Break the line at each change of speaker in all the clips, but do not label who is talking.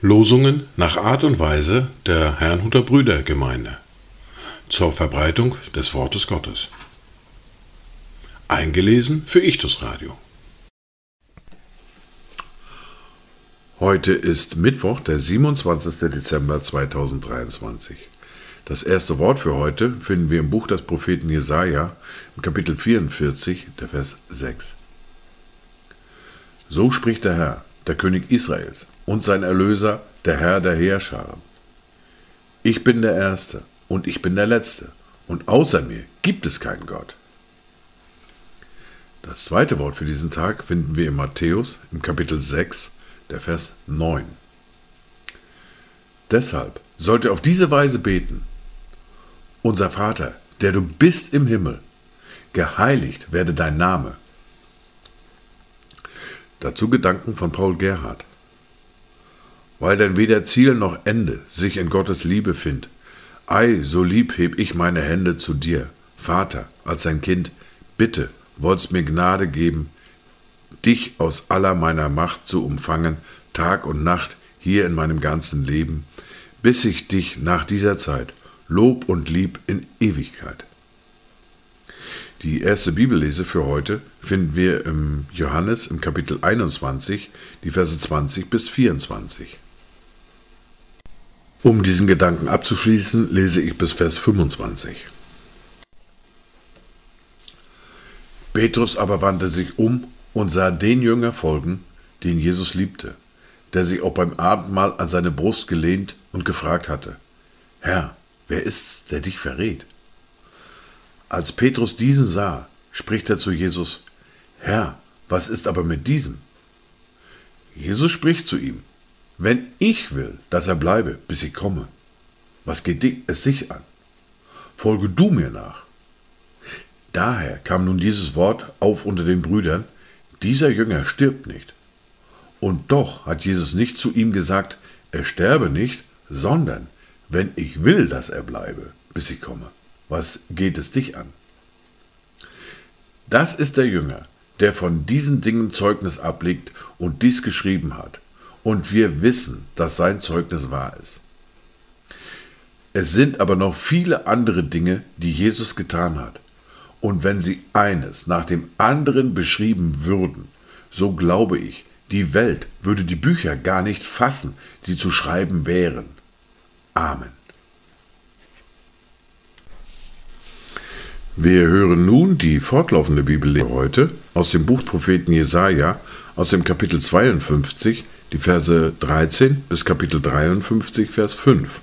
Losungen nach Art und Weise der Herrnhuter Brüdergemeinde zur Verbreitung des Wortes Gottes. Eingelesen für Ichtus Radio. Heute ist Mittwoch, der 27. Dezember 2023. Das erste Wort für heute finden wir im Buch des Propheten Jesaja, im Kapitel 44, der Vers 6. So spricht der Herr, der König Israels und sein Erlöser, der Herr der Heerscharen. Ich bin der Erste und ich bin der Letzte, und außer mir gibt es keinen Gott. Das zweite Wort für diesen Tag finden wir in Matthäus im Kapitel 6, der Vers 9. Deshalb sollt ihr auf diese Weise beten. Unser Vater, der du bist im Himmel, geheiligt werde dein Name. Dazu Gedanken von Paul Gerhard weil denn weder Ziel noch Ende sich in Gottes Liebe findet. Ei, so lieb heb ich meine Hände zu dir, Vater, als sein Kind, bitte, wollt's mir Gnade geben, dich aus aller meiner Macht zu umfangen, Tag und Nacht hier in meinem ganzen Leben, bis ich dich nach dieser Zeit Lob und Lieb in Ewigkeit. Die erste Bibellese für heute finden wir im Johannes im Kapitel 21, die Verse 20 bis 24. Um diesen Gedanken abzuschließen, lese ich bis Vers 25. Petrus aber wandte sich um und sah den Jünger folgen, den Jesus liebte, der sich auch beim Abendmahl an seine Brust gelehnt und gefragt hatte, Herr, wer ist's, der dich verrät? Als Petrus diesen sah, spricht er zu Jesus, Herr, was ist aber mit diesem? Jesus spricht zu ihm, wenn ich will, dass er bleibe, bis ich komme, was geht es sich an? Folge du mir nach. Daher kam nun dieses Wort auf unter den Brüdern, dieser Jünger stirbt nicht. Und doch hat Jesus nicht zu ihm gesagt, er sterbe nicht, sondern wenn ich will, dass er bleibe, bis ich komme. Was geht es dich an? Das ist der Jünger, der von diesen Dingen Zeugnis ablegt und dies geschrieben hat und wir wissen, dass sein Zeugnis wahr ist. Es sind aber noch viele andere Dinge, die Jesus getan hat. Und wenn sie eines nach dem anderen beschrieben würden, so glaube ich, die Welt würde die Bücher gar nicht fassen, die zu schreiben wären. Amen. Wir hören nun die fortlaufende Bibellehre heute aus dem Buch Propheten Jesaja aus dem Kapitel 52, die Verse 13 bis Kapitel 53, Vers 5.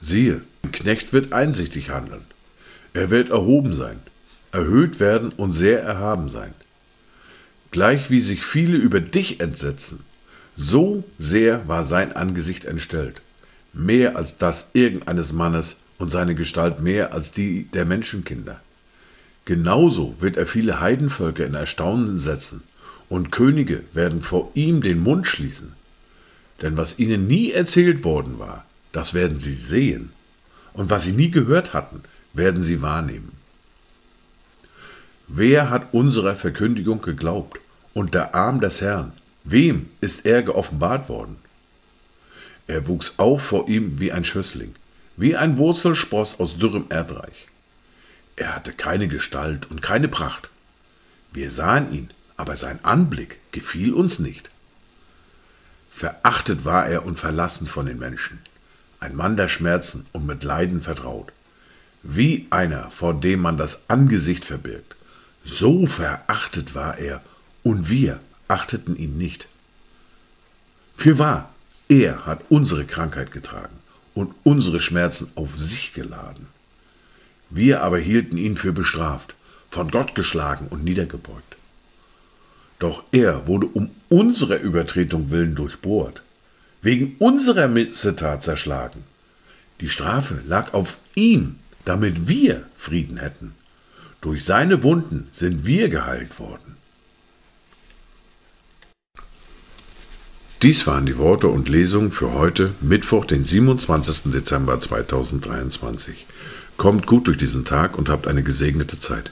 Siehe, ein Knecht wird einsichtig handeln. Er wird erhoben sein, erhöht werden und sehr erhaben sein. Gleich wie sich viele über dich entsetzen, so sehr war sein Angesicht entstellt, mehr als das irgendeines Mannes und seine Gestalt mehr als die der Menschenkinder. Genauso wird er viele Heidenvölker in Erstaunen setzen, und Könige werden vor ihm den Mund schließen. Denn was ihnen nie erzählt worden war, das werden sie sehen, und was sie nie gehört hatten, werden sie wahrnehmen. Wer hat unserer Verkündigung geglaubt, und der Arm des Herrn, wem ist er geoffenbart worden? Er wuchs auf vor ihm wie ein Schössling, wie ein Wurzelspross aus dürrem Erdreich. Er hatte keine Gestalt und keine Pracht. Wir sahen ihn, aber sein Anblick gefiel uns nicht. Verachtet war er und verlassen von den Menschen, ein Mann der Schmerzen und mit Leiden vertraut, wie einer, vor dem man das Angesicht verbirgt. So verachtet war er, und wir achteten ihn nicht. Fürwahr, er hat unsere Krankheit getragen und unsere Schmerzen auf sich geladen. Wir aber hielten ihn für bestraft, von Gott geschlagen und niedergebeugt. Doch er wurde um unserer Übertretung willen durchbohrt, wegen unserer Missetat zerschlagen. Die Strafe lag auf ihm, damit wir Frieden hätten. Durch seine Wunden sind wir geheilt worden. Dies waren die Worte und Lesungen für heute, Mittwoch, den 27. Dezember 2023. Kommt gut durch diesen Tag und habt eine gesegnete Zeit.